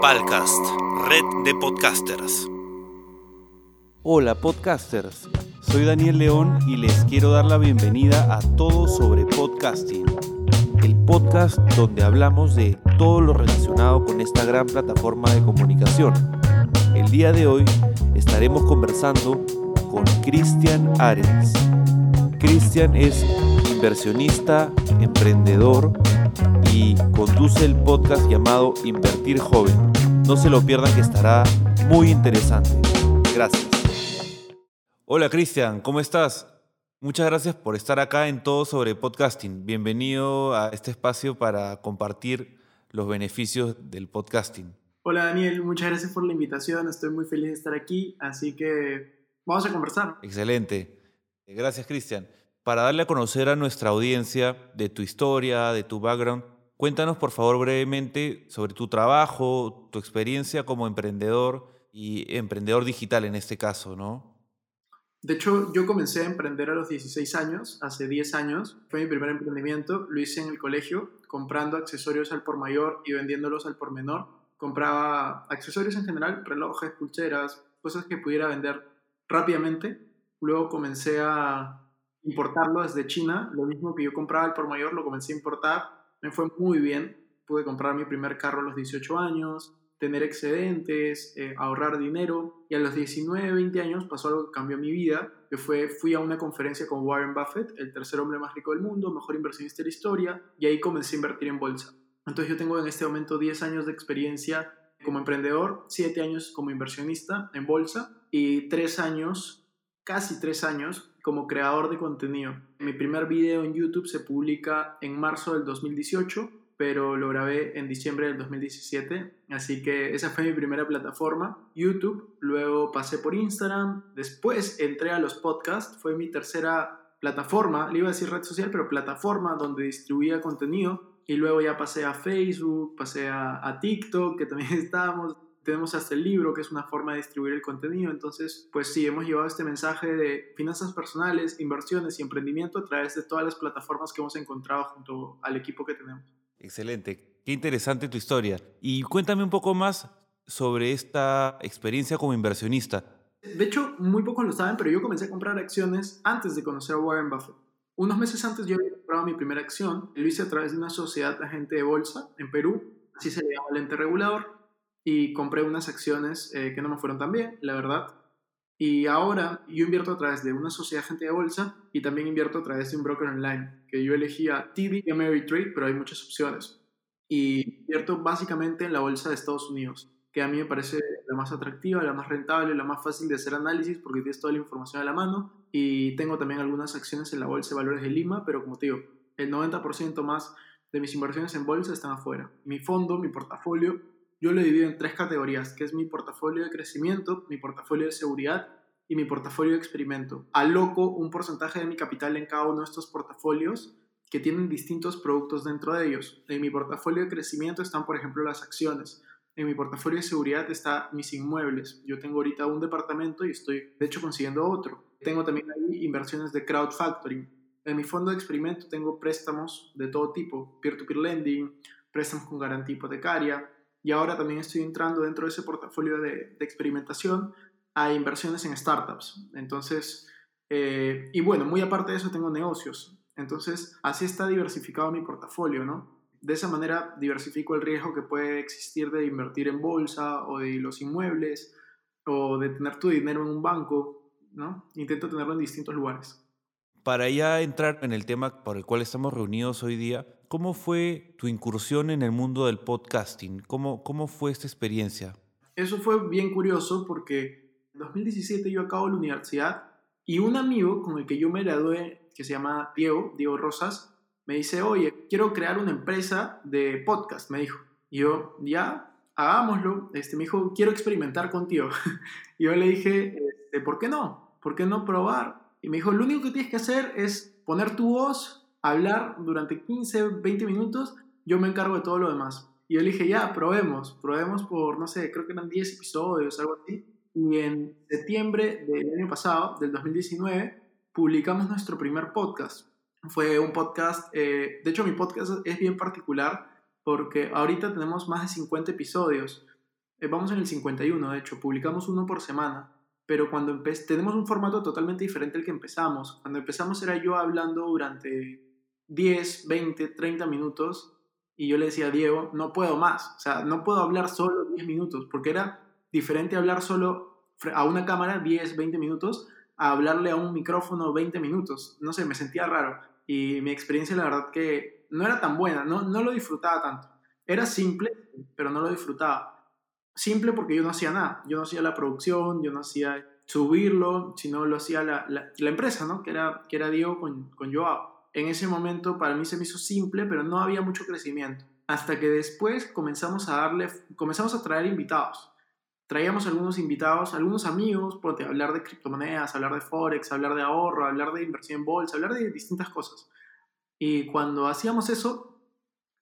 Palcast, red de podcasters. Hola podcasters, soy Daniel León y les quiero dar la bienvenida a Todo sobre Podcasting, el podcast donde hablamos de todo lo relacionado con esta gran plataforma de comunicación. El día de hoy estaremos conversando con Cristian Arens. Cristian es inversionista, emprendedor y conduce el podcast llamado Invertir Joven. No se lo pierdan que estará muy interesante. Gracias. Hola Cristian, ¿cómo estás? Muchas gracias por estar acá en Todo sobre Podcasting. Bienvenido a este espacio para compartir los beneficios del podcasting. Hola Daniel, muchas gracias por la invitación. Estoy muy feliz de estar aquí, así que vamos a conversar. Excelente. Gracias Cristian para darle a conocer a nuestra audiencia de tu historia, de tu background, cuéntanos por favor brevemente sobre tu trabajo, tu experiencia como emprendedor y emprendedor digital en este caso, ¿no? De hecho, yo comencé a emprender a los 16 años, hace 10 años. Fue mi primer emprendimiento, lo hice en el colegio, comprando accesorios al por mayor y vendiéndolos al por menor. Compraba accesorios en general, relojes, pulseras, cosas que pudiera vender rápidamente. Luego comencé a importarlo desde China, lo mismo que yo compraba el por mayor, lo comencé a importar, me fue muy bien, pude comprar mi primer carro a los 18 años, tener excedentes, eh, ahorrar dinero, y a los 19, 20 años pasó algo que cambió mi vida, que fue, fui a una conferencia con Warren Buffett, el tercer hombre más rico del mundo, mejor inversionista de la historia, y ahí comencé a invertir en bolsa. Entonces yo tengo en este momento 10 años de experiencia como emprendedor, 7 años como inversionista en bolsa y 3 años, casi 3 años como creador de contenido. Mi primer video en YouTube se publica en marzo del 2018, pero lo grabé en diciembre del 2017, así que esa fue mi primera plataforma, YouTube. Luego pasé por Instagram, después entré a los podcasts, fue mi tercera plataforma, le iba a decir red social, pero plataforma donde distribuía contenido. Y luego ya pasé a Facebook, pasé a, TikTok, que también estábamos tenemos hasta el libro, que es una forma de distribuir el contenido. Entonces, pues sí, hemos llevado este mensaje de finanzas personales, inversiones y emprendimiento a través de todas las plataformas que hemos encontrado junto al equipo que tenemos. Excelente, qué interesante tu historia. Y cuéntame un poco más sobre esta experiencia como inversionista. De hecho, muy pocos lo saben, pero yo comencé a comprar acciones antes de conocer a Warren Buffett. Unos meses antes yo había comprado mi primera acción, lo hice a través de una sociedad de agente de bolsa en Perú, así se llama el ente regulador y compré unas acciones eh, que no me fueron tan bien, la verdad. Y ahora yo invierto a través de una sociedad gente de bolsa y también invierto a través de un broker online, que yo elegía TD y Ameritrade, pero hay muchas opciones. Y invierto básicamente en la bolsa de Estados Unidos, que a mí me parece la más atractiva, la más rentable, la más fácil de hacer análisis porque tienes toda la información a la mano. Y tengo también algunas acciones en la bolsa de valores de Lima, pero como te digo, el 90% más de mis inversiones en bolsa están afuera. Mi fondo, mi portafolio, yo lo divido en tres categorías, que es mi portafolio de crecimiento, mi portafolio de seguridad y mi portafolio de experimento. Aloco un porcentaje de mi capital en cada uno de estos portafolios que tienen distintos productos dentro de ellos. En mi portafolio de crecimiento están, por ejemplo, las acciones. En mi portafolio de seguridad están mis inmuebles. Yo tengo ahorita un departamento y estoy, de hecho, consiguiendo otro. Tengo también ahí inversiones de crowdfactoring. En mi fondo de experimento tengo préstamos de todo tipo, peer-to-peer -peer lending, préstamos con garantía hipotecaria, y ahora también estoy entrando dentro de ese portafolio de, experimentación a inversiones en startups. Entonces, eh, y bueno, muy aparte de eso tengo negocios. Entonces, así está diversificado mi portafolio, ¿no? De esa manera diversifico el riesgo que puede existir de invertir en bolsa o de los inmuebles o de tener tu dinero en un banco, ¿no? Intento tenerlo en distintos lugares. Para ya entrar en el tema por el cual estamos reunidos hoy día, ¿cómo fue tu incursión en el mundo del podcasting? ¿Cómo, cómo fue esta experiencia? Eso fue bien curioso porque en 2017 yo acabo la universidad y un amigo con el que yo me gradué, que se llama Diego, Diego Rosas, me dice, oye, quiero crear una empresa de podcast, me dijo. Y yo, ya, hagámoslo. Este, me dijo, quiero experimentar contigo. y yo le dije, este, ¿por qué no? ¿Por qué no probar? Y me dijo, lo único que tienes que hacer es poner tu voz, hablar durante 15, 20 minutos, yo me encargo de todo lo demás. Y yo le dije, ya, probemos, probemos por, no sé, creo que eran 10 episodios, algo así. Y en septiembre del año pasado, del 2019, publicamos nuestro primer podcast. Fue un podcast, eh, de hecho mi podcast es bien particular porque ahorita tenemos más de 50 episodios eh, vamos en el 51, de hecho, publicamos uno por semana, pero cuando tenemos un formato totalmente diferente al que empezamos. Cuando empezamos era yo hablando durante 10, 20, 30 minutos y yo le decía a Diego, no puedo más, o sea, no puedo hablar solo 10 minutos, porque era diferente hablar solo a una cámara 10, 20 minutos a hablarle a un micrófono 20 minutos. No sé, me sentía raro y mi experiencia la verdad que no era tan buena, no, no lo disfrutaba tanto. Era simple, pero no lo disfrutaba. Simple porque yo no hacía nada, yo no hacía la producción, yo no hacía subirlo, sino lo hacía la, la, empresa, ¿no? Que era, que era Diego con, con Joao. En ese momento para mí se me hizo simple, pero no había mucho crecimiento. Hasta que después comenzamos a darle, comenzamos a traer invitados traíamos algunos invitados, algunos amigos, porque hablar de criptomonedas, hablar de forex, hablar de ahorro, hablar de inversión en bolsa, hablar de distintas cosas. Y cuando hacíamos eso,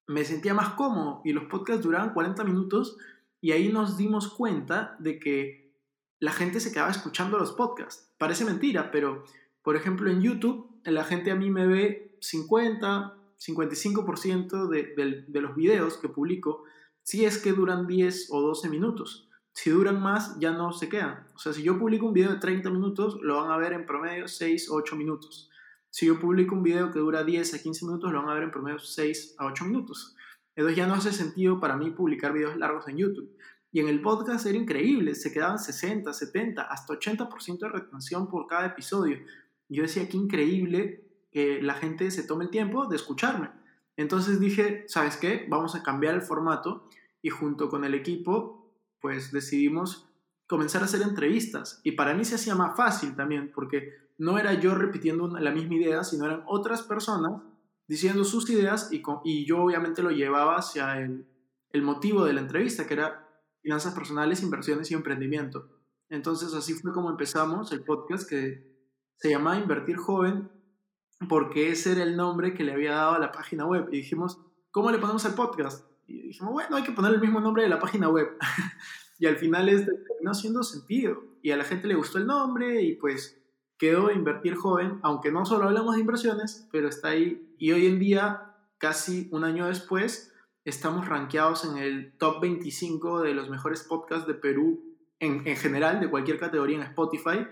me sentía más cómodo y los podcasts duraban 40 minutos y ahí nos dimos cuenta de que la gente se quedaba escuchando los podcasts. Parece mentira, pero por ejemplo en YouTube la gente a mí me ve 50, 55% de, de, los videos que publico si es que duran 10 o 12 minutos si duran más, ya no se quedan. O sea, si yo publico un video de 30 minutos, lo van a ver en promedio 6 o 8 minutos. Si yo publico un video que dura 10 a 15 minutos, lo van a ver en promedio 6 a 8 minutos. Entonces ya no hace sentido para mí publicar videos largos en YouTube. Y en el podcast era increíble, se quedaban 60, 70, hasta 80% de retención por cada episodio. Yo decía, qué increíble que la gente se tome el tiempo de escucharme. Entonces dije, ¿sabes qué? Vamos a cambiar el formato y junto con el equipo pues decidimos comenzar a hacer entrevistas. Y para mí se hacía más fácil también, porque no era yo repitiendo la misma idea, sino eran otras personas diciendo sus ideas y, y yo obviamente lo llevaba hacia el, el motivo de la entrevista, que era finanzas personales, inversiones y emprendimiento. Entonces así fue como empezamos el podcast que se llamaba Invertir Joven, porque ese era el nombre que le había dado a la página web. Y dijimos, ¿cómo le ponemos al podcast? Y dijimos, bueno, hay que poner el mismo nombre de la página web. y al final este terminó haciendo sentido. Y a la gente le gustó el nombre y pues quedó Invertir Joven, aunque no solo hablamos de inversiones, pero está ahí. Y hoy en día, casi un año después, estamos rankeados en el top 25 de los mejores podcasts de Perú en, en general, de cualquier categoría en Spotify.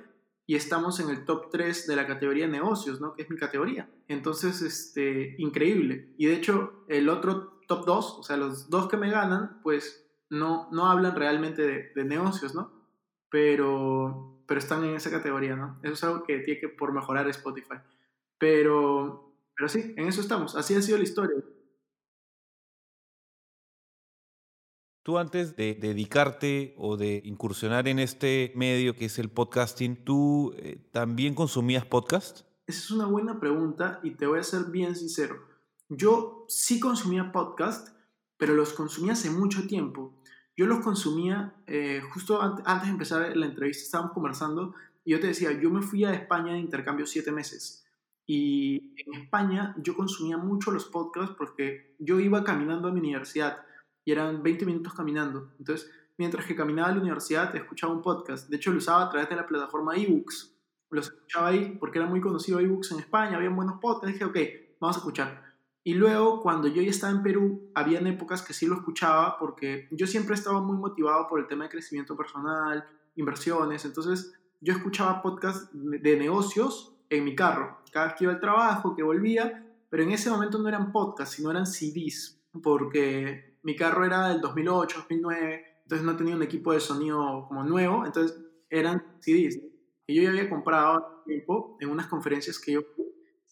Y estamos en el top 3 de la categoría negocios, ¿no? Que es mi categoría. Entonces, este, increíble. Y de hecho, el otro top 2, o sea, los dos que me ganan, pues no, no hablan realmente de, negocios, ¿no? Pero, pero están en esa categoría, ¿no? Eso es algo que tiene que por mejorar Spotify. Pero, pero sí, en eso estamos. Así ha sido la historia. Tú antes de dedicarte o de incursionar en este medio que es el podcasting, ¿tú eh, también consumías podcast? Esa es una buena pregunta y te voy a ser bien sincero. Yo sí consumía podcast, pero los consumía hace mucho tiempo. Yo los consumía eh, justo antes de empezar la entrevista, estábamos conversando y yo te decía, yo me fui a España de intercambio siete meses. Y en España yo consumía mucho los podcasts porque yo iba caminando a mi universidad y eran 20 minutos caminando. Entonces, mientras que caminaba a la universidad, escuchaba un podcast. De hecho, lo usaba a través de la plataforma eBooks. Los escuchaba ahí porque era muy conocido eBooks en España, había buenos podcasts. Dije, ok, vamos a escuchar. Y luego, cuando yo ya estaba en Perú, habían épocas que sí lo escuchaba porque yo siempre estaba muy motivado por el tema de crecimiento personal, inversiones. Entonces, yo escuchaba podcasts de negocios en mi carro. Cada vez que iba al trabajo, que volvía, pero en ese momento no eran podcasts, sino eran CDs, porque mi carro era del 2008, 2009, entonces no tenía un equipo de sonido como nuevo, entonces eran CDs. Y yo ya había comprado tiempo en unas conferencias que yo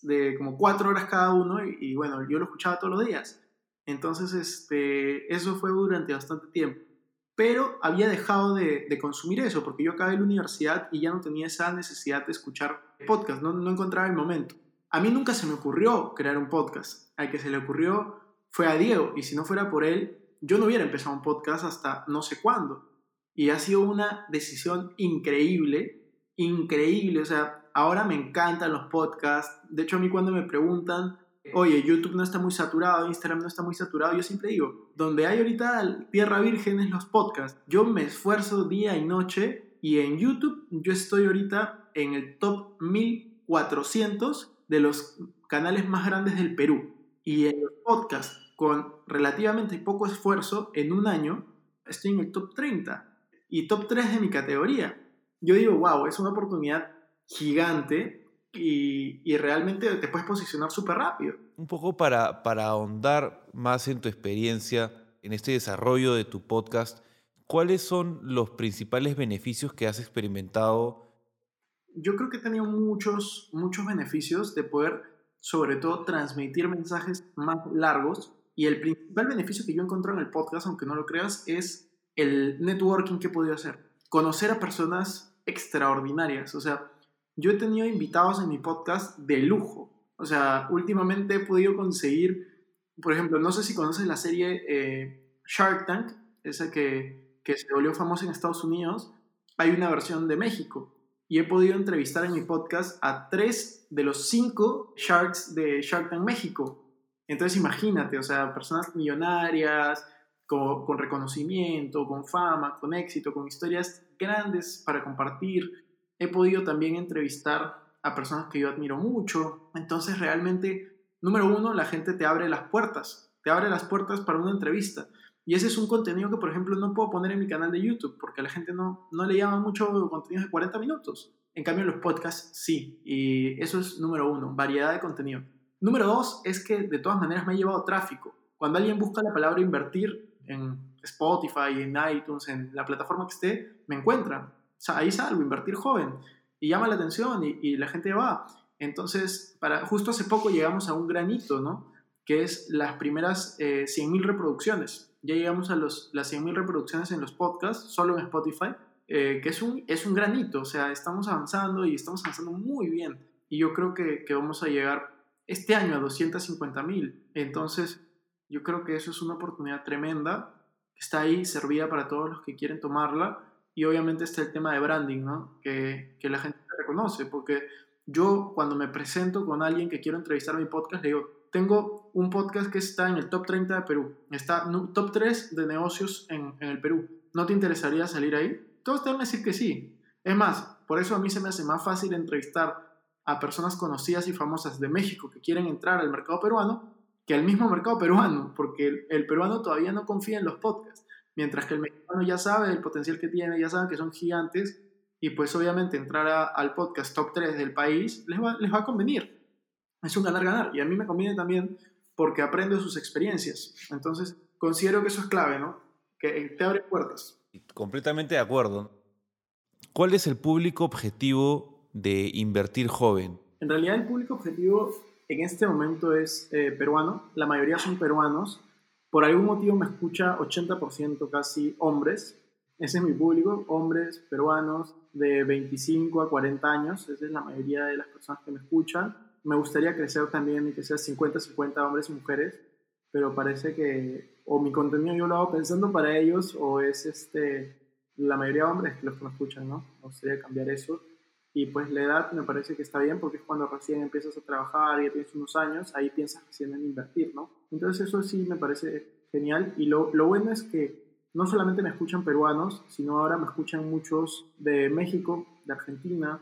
de como cuatro horas cada uno y, bueno, yo lo escuchaba todos los días. Entonces, este, eso fue durante bastante tiempo. Pero había dejado de, de, consumir eso porque yo acabé la universidad y ya no tenía esa necesidad de escuchar podcast, no, no encontraba el momento. A mí nunca se me ocurrió crear un podcast. Al que se le ocurrió fue a Diego y si no fuera por él, yo no hubiera empezado un podcast hasta no sé cuándo. Y ha sido una decisión increíble, increíble. O sea, ahora me encantan los podcasts. De hecho, a mí cuando me preguntan, oye, YouTube no está muy saturado, Instagram no está muy saturado, yo siempre digo, donde hay ahorita tierra virgen es los podcasts. Yo me esfuerzo día y noche y en YouTube yo estoy ahorita en el top 1400 de los canales más grandes del Perú. Y en los podcasts, con relativamente poco esfuerzo, en un año, estoy en el top 30 y top 3 de mi categoría. Yo digo, wow, es una oportunidad gigante y, y realmente te puedes posicionar súper rápido. Un poco para, para ahondar más en tu experiencia, en este desarrollo de tu podcast, ¿cuáles son los principales beneficios que has experimentado? Yo creo que he tenido muchos, muchos beneficios de poder, sobre todo, transmitir mensajes más largos. Y el principal beneficio que yo encontré en el podcast, aunque no lo creas, es el networking que he podido hacer. Conocer a personas extraordinarias. O sea, yo he tenido invitados en mi podcast de lujo. O sea, últimamente he podido conseguir, por ejemplo, no sé si conoces la serie eh, Shark Tank, esa que, que se volvió famosa en Estados Unidos. Hay una versión de México y he podido entrevistar en mi podcast a tres de los cinco Sharks de Shark Tank México. Entonces imagínate, o sea, personas millonarias, con, con, reconocimiento, con fama, con éxito, con historias grandes para compartir. He podido también entrevistar a personas que yo admiro mucho. Entonces realmente, número uno, la gente te abre las puertas, te abre las puertas para una entrevista. Y ese es un contenido que, por ejemplo, no puedo poner en mi canal de YouTube porque a la gente no, no le llama mucho contenido de 40 minutos. En cambio, los podcasts sí. Y eso es número uno, variedad de contenido. Número dos es que de todas maneras me ha llevado tráfico. Cuando alguien busca la palabra invertir, en Spotify, en iTunes, en la plataforma que esté, me encuentran. O sea, ahí salgo, invertir joven. Y llama la atención y, la gente va. Entonces, para, justo hace poco llegamos a un granito, ¿no? Que es las primeras eh, 100.000 reproducciones. Ya llegamos a los, las 100.000 reproducciones en los podcasts, solo en Spotify, eh, que es un, es un granito. O sea, estamos avanzando y estamos avanzando muy bien. Y yo creo que, que vamos a llegar este año a 250.000. Entonces, yo creo que eso es una oportunidad tremenda, está ahí servida para todos los que quieren tomarla. Y obviamente está el tema de branding, ¿no? Que, que la gente reconoce, porque yo cuando me presento con alguien que quiero entrevistar a mi podcast, le digo, tengo un podcast que está en el top 30 de Perú, está top 3 de negocios en, el Perú. ¿No te interesaría salir ahí? Todos te van a decir que sí. Es más, por eso a mí se me hace más fácil entrevistar a personas conocidas y famosas de México que quieren entrar al mercado peruano que al mismo mercado peruano, porque el, peruano todavía no confía en los podcasts, mientras que el mexicano ya sabe el potencial que tiene, ya sabe que son gigantes, y pues obviamente entrar al podcast top 3 del país les va, les va a convenir. Es un ganar-ganar, y a mí me conviene también porque aprendo sus experiencias. Entonces, considero que eso es clave, ¿no? Que te abre puertas. Completamente de acuerdo. ¿Cuál es el público objetivo de invertir joven? En realidad el público objetivo en este momento es eh, peruano, la mayoría son peruanos. Por algún motivo me escucha 80% casi hombres. Ese es mi público, hombres peruanos de 25 a 40 años. Esa es la mayoría de las personas que me escuchan. Me gustaría crecer también y que sea 50-50 hombres y mujeres, pero parece que o mi contenido yo lo hago pensando para ellos o es este, la mayoría de hombres los que me escuchan, ¿no? Me gustaría cambiar eso. Y pues la edad me parece que está bien porque es cuando recién empiezas a trabajar y ya tienes unos años, ahí piensas recién en invertir, ¿no? Entonces eso sí me parece genial. Y lo, lo bueno es que no solamente me escuchan peruanos, sino ahora me escuchan muchos de México, de Argentina.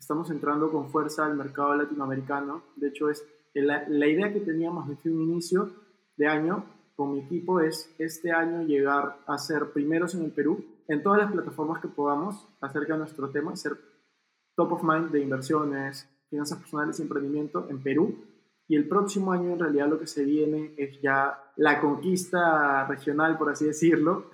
Estamos entrando con fuerza al mercado latinoamericano. De hecho, es la, la idea que teníamos desde un inicio de año con mi equipo es este año llegar a ser primeros en el Perú en todas las plataformas que podamos acerca de nuestro tema, ser top of mind de inversiones, finanzas personales y emprendimiento en Perú. Y el próximo año en realidad lo que se viene es ya la conquista regional, por así decirlo,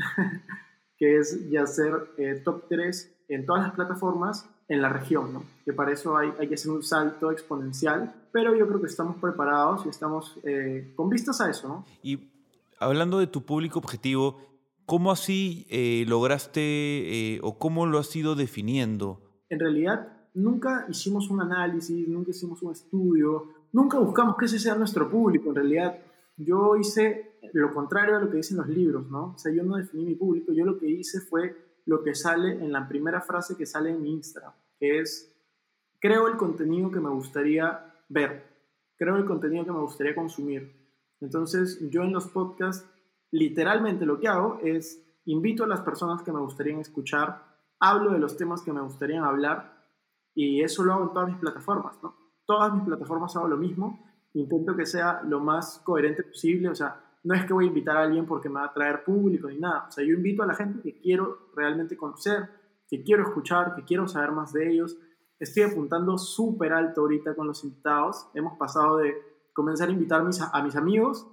que es ya ser eh, top 3 en todas las plataformas en la región, ¿no? Que para eso hay, hay que hacer un salto exponencial, pero yo creo que estamos preparados y estamos eh, con vistas a eso, ¿no? Y hablando de tu público objetivo, ¿cómo así eh, lograste o cómo lo has ido definiendo? En realidad, nunca hicimos un análisis, nunca hicimos un estudio, nunca buscamos que ese sea nuestro público. En realidad, yo hice lo contrario a lo que dicen los libros, ¿no? O sea, yo no definí mi público, yo lo que hice fue lo que sale en la primera frase que sale en mi Instagram, es, creo el contenido que me gustaría ver, creo el contenido que me gustaría consumir. Entonces, yo en los podcasts, literalmente lo que hago es, invito a las personas que me gustaría escuchar, hablo de los temas que me gustaría hablar y eso lo hago en todas mis plataformas. Todas mis plataformas hago lo mismo, intento que sea lo más coherente posible, o sea, no es que voy a invitar a alguien porque me va a traer público ni nada. O sea, yo invito a la gente que quiero realmente conocer, que quiero escuchar, que quiero saber más de ellos. Estoy apuntando súper alto ahorita con los invitados. Hemos pasado de comenzar a invitar a mis amigos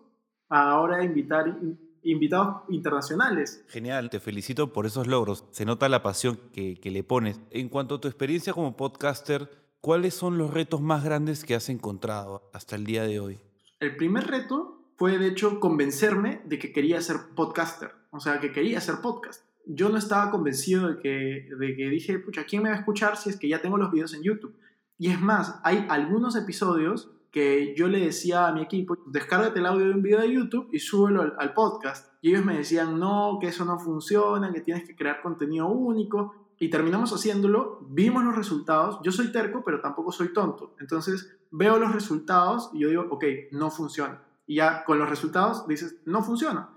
a ahora invitar invitados internacionales. Genial, te felicito por esos logros. Se nota la pasión que, que le pones. En cuanto a tu experiencia como podcaster, ¿cuáles son los retos más grandes que has encontrado hasta el día de hoy? El primer reto fue, de hecho, convencerme de que quería ser podcaster, o sea, que quería hacer podcast. Yo no estaba convencido de que, de que dije, pucha, ¿quién me va a escuchar si es que ya tengo los videos en YouTube? Y es más, hay algunos episodios que yo le decía a mi equipo, descárgate el audio de un video de YouTube y súbelo al, al, podcast. Y ellos me decían, no, que eso no funciona, que tienes que crear contenido único. Y terminamos haciéndolo, vimos los resultados. Yo soy terco, pero tampoco soy tonto. Entonces veo los resultados y yo digo, ok, no funciona. Y ya con los resultados dices, no funciona.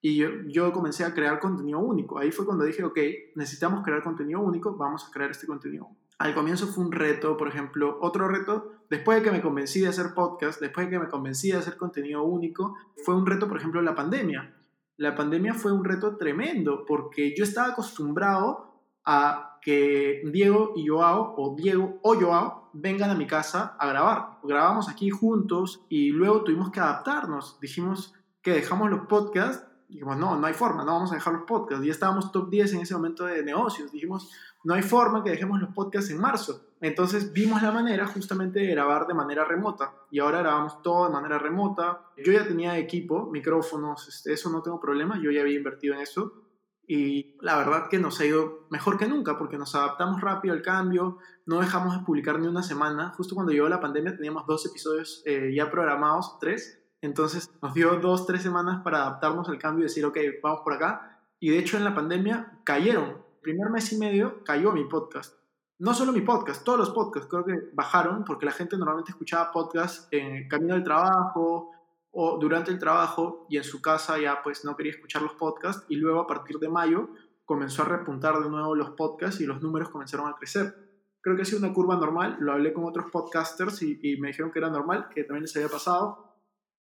Y yo, yo comencé a crear contenido único. Ahí fue cuando dije, ok, necesitamos crear contenido único, vamos a crear este contenido al comienzo fue un reto, por ejemplo, otro reto, después de que me convencí de hacer podcast, después de que me convencí de hacer contenido único, fue un reto, por ejemplo, la pandemia. La pandemia fue un reto tremendo porque yo estaba acostumbrado a que Diego y Joao, o Diego o Joao, vengan a mi casa a grabar. Grabamos aquí juntos y luego tuvimos que adaptarnos. Dijimos que dejamos los podcasts. Dijimos, no, no hay forma, no vamos a dejar los podcasts. Ya estábamos top 10 en ese momento de negocios. Dijimos, no hay forma que dejemos los podcasts en marzo. Entonces vimos la manera justamente de grabar de manera remota y ahora grabamos todo de manera remota. Yo ya tenía equipo, micrófonos, este, eso no tengo problema, yo ya había invertido en eso y la verdad que nos ha ido mejor que nunca porque nos adaptamos rápido al cambio, no dejamos de publicar ni una semana. Justo cuando llegó la pandemia teníamos dos episodios eh, ya programados, tres. Entonces nos dio dos, tres semanas para adaptarnos al cambio y decir, ok, vamos por acá. Y de hecho en la pandemia cayeron primer mes y medio cayó mi podcast. No solo mi podcast, todos los podcasts creo que bajaron porque la gente normalmente escuchaba podcasts en camino del trabajo o durante el trabajo y en su casa ya pues no quería escuchar los podcasts y luego a partir de mayo comenzó a repuntar de nuevo los podcasts y los números comenzaron a crecer. Creo que ha sido una curva normal, lo hablé con otros podcasters y, y me dijeron que era normal, que también les había pasado.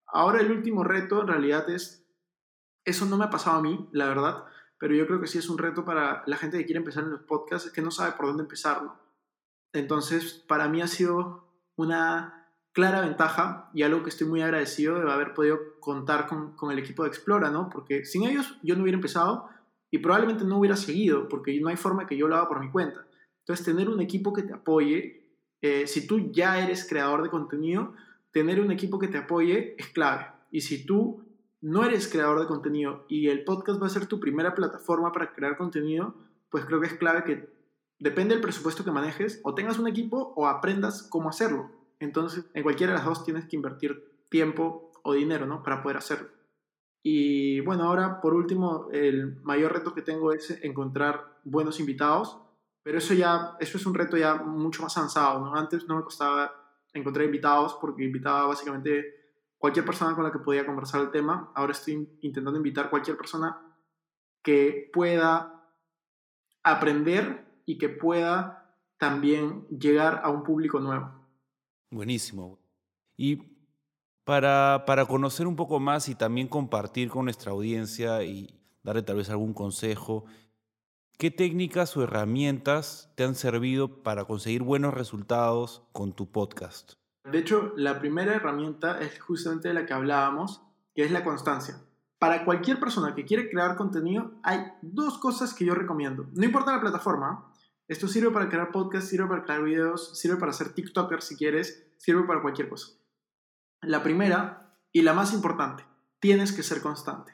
Ahora el último reto en realidad es, eso no me ha pasado a mí, la verdad, pero yo creo que sí es un reto para la gente que quiere empezar en los podcasts, es que no sabe por dónde empezar, ¿no? Entonces, para mí ha sido una clara ventaja y algo que estoy muy agradecido de haber podido contar con, con el equipo de Explora, ¿no? Porque sin ellos yo no hubiera empezado y probablemente no hubiera seguido, porque no hay forma que yo lo haga por mi cuenta. Entonces, tener un equipo que te apoye, eh, si tú ya eres creador de contenido, tener un equipo que te apoye es clave. Y si tú no eres creador de contenido y el podcast va a ser tu primera plataforma para crear contenido, pues creo que es clave que depende del presupuesto que manejes, o tengas un equipo o aprendas cómo hacerlo. Entonces, en cualquiera de las dos tienes que invertir tiempo o dinero, ¿no? Para poder hacerlo. Y bueno, ahora por último, el mayor reto que tengo es encontrar buenos invitados, pero eso ya, eso es un reto ya mucho más avanzado, ¿no? Antes no me costaba encontrar invitados porque invitaba básicamente cualquier persona con la que podía conversar el tema. Ahora estoy intentando invitar cualquier persona que pueda aprender y que pueda también llegar a un público nuevo. Buenísimo. Y para, para conocer un poco más y también compartir con nuestra audiencia y darle tal vez algún consejo, ¿qué técnicas o herramientas te han servido para conseguir buenos resultados con tu podcast? De hecho, la primera herramienta es justamente de la que hablábamos, que es la constancia. Para cualquier persona que quiere crear contenido, hay dos cosas que yo recomiendo. No importa la plataforma, esto sirve para crear podcasts, sirve para crear videos, sirve para ser TikToker si quieres, sirve para cualquier cosa. La primera y la más importante, tienes que ser constante.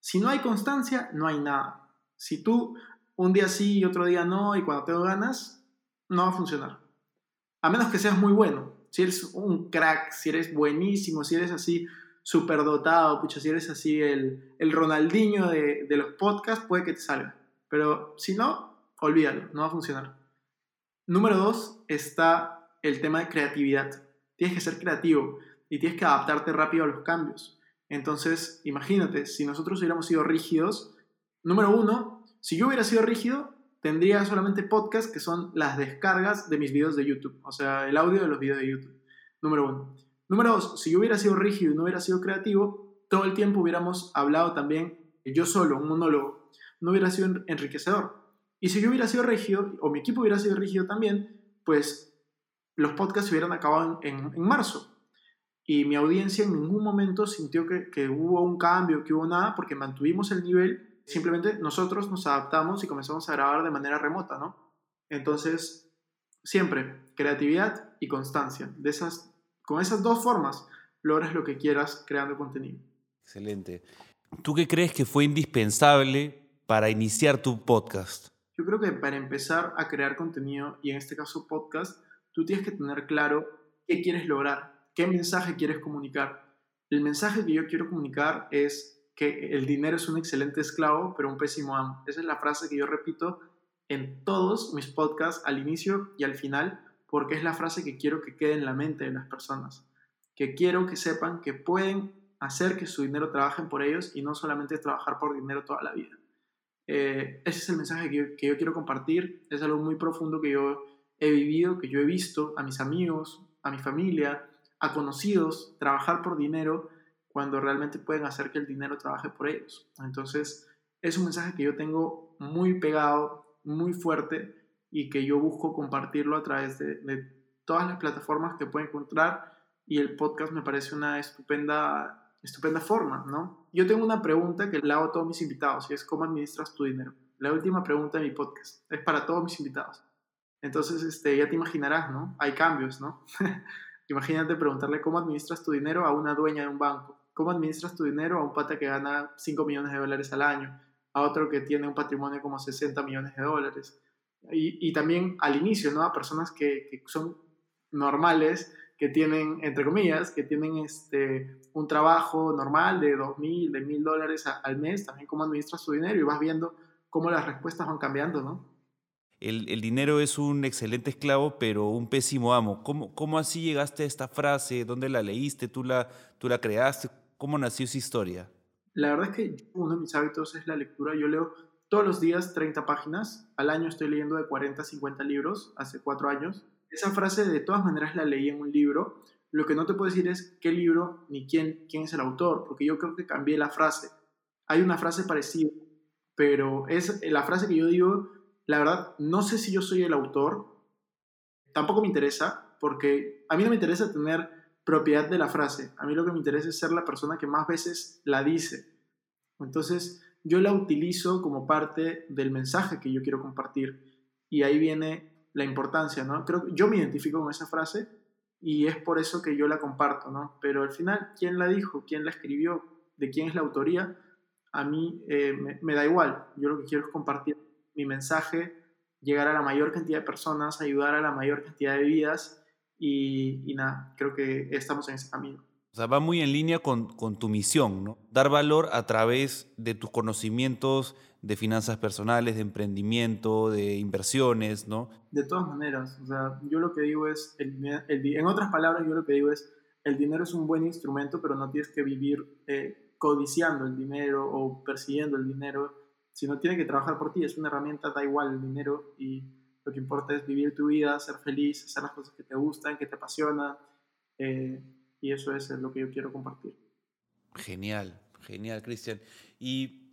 Si no hay constancia, no hay nada. Si tú un día sí y otro día no y cuando tengo ganas, no va a funcionar. A menos que seas muy bueno si eres un crack, si eres buenísimo, si eres así súper dotado, pucha, si eres así el, el Ronaldinho de, de los podcasts, puede que te salga. Pero si no, olvídalo, no va a funcionar. Número dos está el tema de creatividad. Tienes que ser creativo y tienes que adaptarte rápido a los cambios. Entonces, imagínate, si nosotros hubiéramos sido rígidos, número uno, si yo hubiera sido rígido, tendría solamente podcast que son las descargas de mis videos de YouTube, o sea, el audio de los videos de YouTube. Número uno. Número dos, si yo hubiera sido rígido y no hubiera sido creativo, todo el tiempo hubiéramos hablado también yo solo, un monólogo, no hubiera sido enriquecedor. Y si yo hubiera sido rígido, o mi equipo hubiera sido rígido también, pues los podcasts hubieran acabado en, en, marzo. Y mi audiencia en ningún momento sintió que, que, hubo un cambio, que hubo nada, porque mantuvimos el nivel. Simplemente nosotros nos adaptamos y comenzamos a grabar de manera remota, ¿no? Entonces, siempre, creatividad y constancia. De esas, con esas dos formas logras lo que quieras creando contenido. Excelente. ¿Tú qué crees que fue indispensable para iniciar tu podcast? Yo creo que para empezar a crear contenido, y en este caso podcast, tú tienes que tener claro qué quieres lograr, qué mensaje quieres comunicar. El mensaje que yo quiero comunicar es que el dinero es un excelente esclavo, pero un pésimo amo. Esa es la frase que yo repito en todos mis podcasts al inicio y al final, porque es la frase que quiero que quede en la mente de las personas. Que quiero que sepan que pueden hacer que su dinero trabajen por ellos y no solamente trabajar por dinero toda la vida. Eh, ese es el mensaje que yo, quiero compartir. Es algo muy profundo que yo he vivido, que yo he visto a mis amigos, a mi familia, a conocidos trabajar por dinero cuando realmente pueden hacer que el dinero trabaje por ellos. Entonces, es un mensaje que yo tengo muy pegado, muy fuerte y que yo busco compartirlo a través de, de todas las plataformas que puedo encontrar y el podcast me parece una estupenda estupenda forma, ¿no? Yo tengo una pregunta que le hago a todos mis invitados y es ¿cómo administras tu dinero? La última pregunta de mi podcast es para todos mis invitados. Entonces, este, ya te imaginarás, ¿no? Hay cambios, ¿no? Imagínate preguntarle cómo administras tu dinero a una dueña de un banco. ¿Cómo administras tu dinero a un pata que gana 5 millones de dólares al año? A otro que tiene un patrimonio como 60 millones de dólares. Y, también al inicio, ¿no? A personas que son normales, que tienen, entre comillas, que tienen este, un trabajo normal de dos mil, de mil dólares al mes, también cómo administras su dinero y vas viendo cómo las respuestas van cambiando, ¿no? El, el, dinero es un excelente esclavo, pero un pésimo amo. ¿Cómo, ¿Cómo así llegaste a esta frase? ¿Dónde la leíste? ¿Tú la, ¿Tú la creaste? ¿Cómo nació esa historia? La verdad es que uno de mis hábitos es la lectura. Yo leo todos los días 30 páginas. Al año estoy leyendo de 40 a 50 libros, hace cuatro años. Esa frase de todas maneras la leí en un libro. Lo que no te puedo decir es qué libro ni quién, quién es el autor, porque yo creo que cambié la frase. Hay una frase parecida, pero es la frase que yo digo, la verdad, no sé si yo soy el autor, tampoco me interesa, porque a mí no me interesa tener propiedad de la frase, a mí lo que me interesa es ser la persona que más veces la dice. Entonces, yo la utilizo como parte del mensaje que yo quiero compartir. Y ahí viene la importancia, ¿no? Creo que yo me identifico con esa frase y es por eso que yo la comparto, ¿no? Pero al final, ¿quién la dijo? ¿Quién la escribió? ¿De quién es la autoría? A mí eh, me, da igual. Yo lo que quiero es compartir mi mensaje, llegar a la mayor cantidad de personas, ayudar a la mayor cantidad de vidas y, y nada, creo que estamos en ese camino. O sea, va muy en línea con, con tu misión, ¿no? Dar valor a través de tus conocimientos, de finanzas personales, de emprendimiento, de inversiones, ¿no? De todas maneras, o sea, yo lo que digo es, el, en otras palabras, yo lo que digo es, el dinero es un buen instrumento, pero no tienes que vivir eh, codiciando el dinero o persiguiendo el dinero, sino tiene que trabajar por ti, es una herramienta, da igual el dinero y lo que importa es vivir tu vida, ser feliz, hacer las cosas que te gustan, que te apasionan, eh, y eso es lo que yo quiero compartir. Genial, genial, Cristian. Y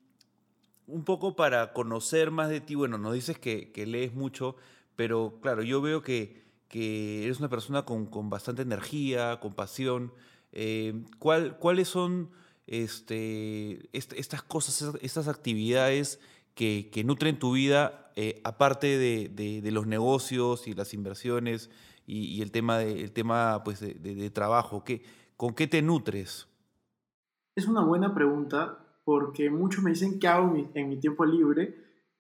un poco para conocer más de ti, bueno, nos dices que, lees mucho, pero claro, yo veo que, eres una persona con, bastante energía, con pasión. Eh, ¿Cuáles son este, estas cosas, estas actividades que, nutren tu vida, eh, aparte de, los negocios y las inversiones y, el tema, de, tema pues, de, trabajo? ¿Con qué te nutres? Es una buena pregunta porque muchos me dicen qué hago en mi, tiempo libre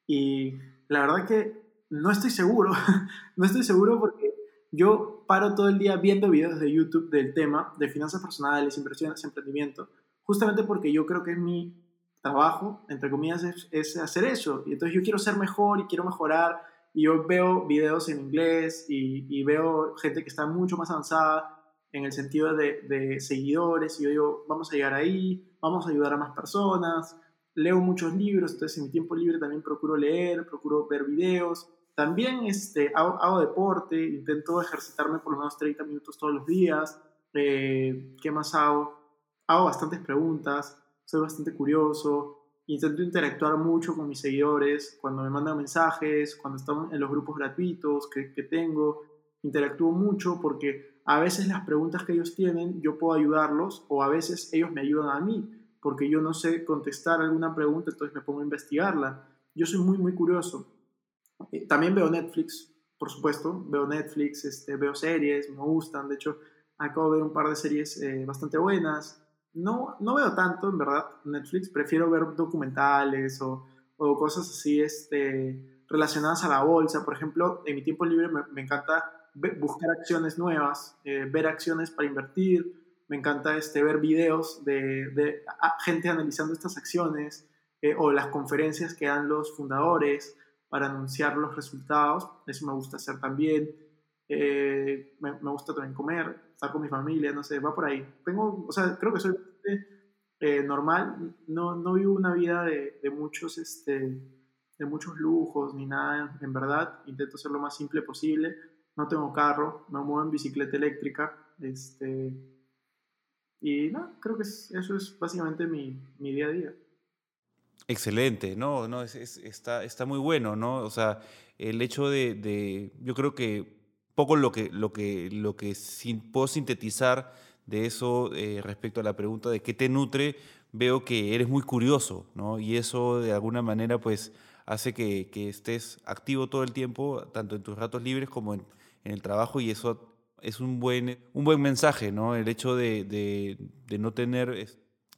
y la verdad que no estoy seguro, no estoy seguro porque yo paro todo el día viendo videos de YouTube del tema de finanzas personales, inversiones, emprendimiento, justamente porque yo creo que es mi trabajo, entre comillas, es, hacer eso. Y entonces yo quiero ser mejor y quiero mejorar. Y yo veo videos en inglés y, y veo gente que está mucho más avanzada en el sentido de, de, seguidores, y yo digo, vamos a llegar ahí, vamos a ayudar a más personas, leo muchos libros, entonces en mi tiempo libre también procuro leer, procuro ver videos, también este, hago, deporte, intento ejercitarme por lo menos 30 minutos todos los días, eh, ¿qué más hago? hago bastantes preguntas, soy bastante curioso, intento interactuar mucho con mis seguidores, cuando me mandan mensajes, cuando estamos en los grupos gratuitos que, que tengo, interactúo mucho porque a veces las preguntas que ellos tienen yo puedo ayudarlos o a veces ellos me ayudan a mí porque yo no sé contestar alguna pregunta, entonces me pongo a investigarla. Yo soy muy, muy curioso. Eh, también veo Netflix, por supuesto, veo Netflix, este, veo series, me gustan, de hecho acabo de ver un par de series eh, bastante buenas. No, no veo tanto, en verdad, Netflix, prefiero ver documentales o, o cosas así este, relacionadas a la bolsa. Por ejemplo, en mi tiempo libre me, me encanta buscar acciones nuevas, eh, ver acciones para invertir. Me encanta este, ver videos de, de gente analizando estas acciones eh, o las conferencias que dan los fundadores para anunciar los resultados. Eso me gusta hacer también. Eh, me, me, gusta también comer, estar con mi familia, no sé, va por ahí. Tengo, o sea, creo que soy normal, no, no vivo una vida de, de muchos, este, de muchos lujos ni nada, en verdad. Intento ser lo más simple posible no tengo carro, me muevo en bicicleta eléctrica, este, y no, creo que eso es básicamente mi, mi, día a día. Excelente, no, no, es, está, está muy bueno, ¿no? O sea, el hecho de, de, yo creo que poco lo que, lo que, lo que sin, puedo sintetizar de eso eh, respecto a la pregunta de qué te nutre, veo que eres muy curioso, ¿no? Y eso de alguna manera, pues, hace que, que estés activo todo el tiempo, tanto en tus ratos libres como en, en el trabajo y eso es un buen, un buen mensaje, ¿no? El hecho de, de, no tener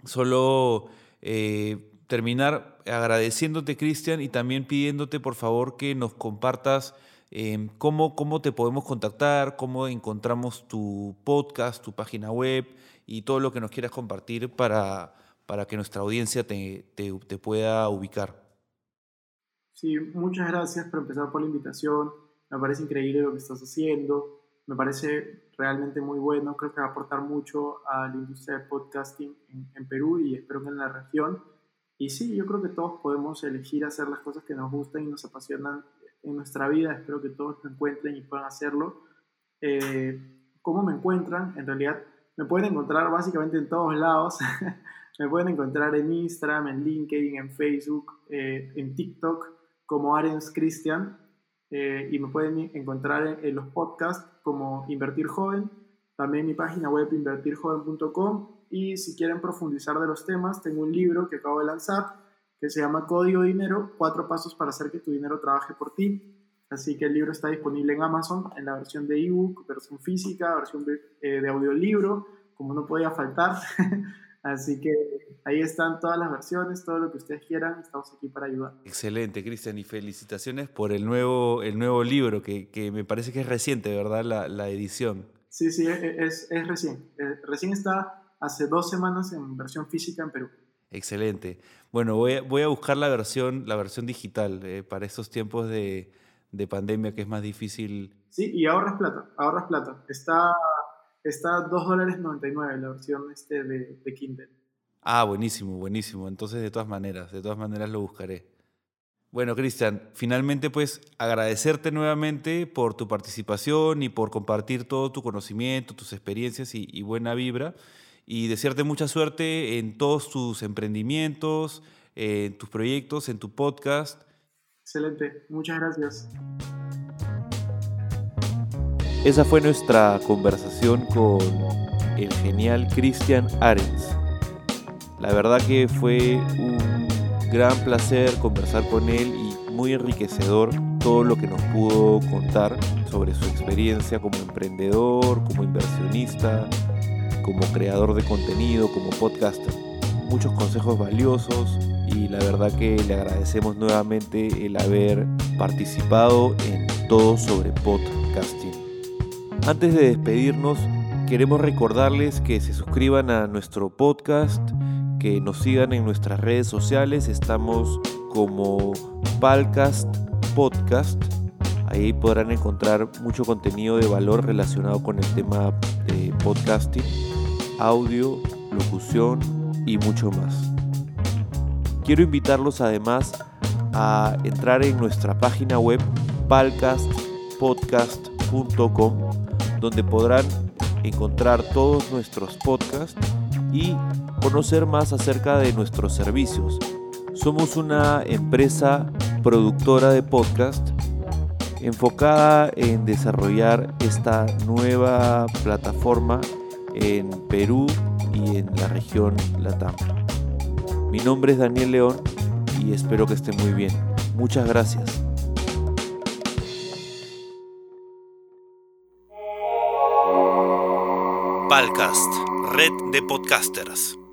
solo eh, terminar agradeciéndote, Cristian, y también pidiéndote, por favor, que nos compartas eh, cómo, cómo te podemos contactar, cómo encontramos tu podcast, tu página web y todo lo que nos quieras compartir para, para que nuestra audiencia te, te, te pueda ubicar. Sí, muchas gracias por empezar por la invitación me parece increíble lo que estás haciendo, me parece realmente muy bueno, creo que va a aportar mucho a la industria de podcasting en, Perú y espero que en la región. Y sí, yo creo que todos podemos elegir hacer las cosas que nos gustan y nos apasionan en nuestra vida, espero que todos lo encuentren y puedan hacerlo. Eh, ¿Cómo me encuentran? En realidad me pueden encontrar básicamente en todos lados. me pueden encontrar en Instagram, en LinkedIn, en Facebook, eh, en TikTok como Arens Christian eh, y me pueden encontrar en, los podcasts como Invertir Joven, también mi página web invertirjoven.com y si quieren profundizar de los temas, tengo un libro que acabo de lanzar que se llama Código Dinero, cuatro pasos para hacer que tu dinero trabaje por ti. Así que el libro está disponible en Amazon en la versión de ebook, versión física, versión de, eh, de audiolibro, como no podía faltar. Así que ahí están todas las versiones, todo lo que ustedes quieran, estamos aquí para ayudar. Excelente, Cristian, y felicitaciones por el nuevo, el nuevo libro, que, que me parece que es reciente, ¿verdad? La, la edición. Sí, sí, es, es recién. Eh, recién está hace dos semanas en versión física en Perú. Excelente. Bueno, voy a, voy a buscar la versión, la versión digital eh, para estos tiempos de, de pandemia que es más difícil. Sí, y ahorras plata, ahorras plata. Está Está $2.99 dólares la versión este de, de Kindle. Ah, buenísimo, buenísimo. Entonces, de todas maneras, de todas maneras lo buscaré. Bueno, Cristian, finalmente pues agradecerte nuevamente por tu participación y por compartir todo tu conocimiento, tus experiencias y, y buena vibra y desearte mucha suerte en todos tus emprendimientos, en tus proyectos, en tu podcast. Excelente, muchas gracias. Esa fue nuestra conversación con el genial Christian Arens. La verdad que fue un gran placer conversar con él y muy enriquecedor todo lo que nos pudo contar sobre su experiencia como emprendedor, como inversionista, como creador de contenido, como podcaster. Muchos consejos valiosos y la verdad que le agradecemos nuevamente el haber participado en todo sobre podcasting. Antes de despedirnos, queremos recordarles que se suscriban a nuestro podcast, que nos sigan en nuestras redes sociales. Estamos como Palcast Podcast. Ahí podrán encontrar mucho contenido de valor relacionado con el tema de podcasting, audio, locución y mucho más. Quiero invitarlos además a entrar en nuestra página web palcastpodcast.com donde podrán encontrar todos nuestros podcasts y conocer más acerca de nuestros servicios. Somos una empresa productora de podcast enfocada en desarrollar esta nueva plataforma en Perú y en la región Latam. Mi nombre es Daniel León y espero que esté muy bien. Muchas gracias. Palcast, red de podcasters.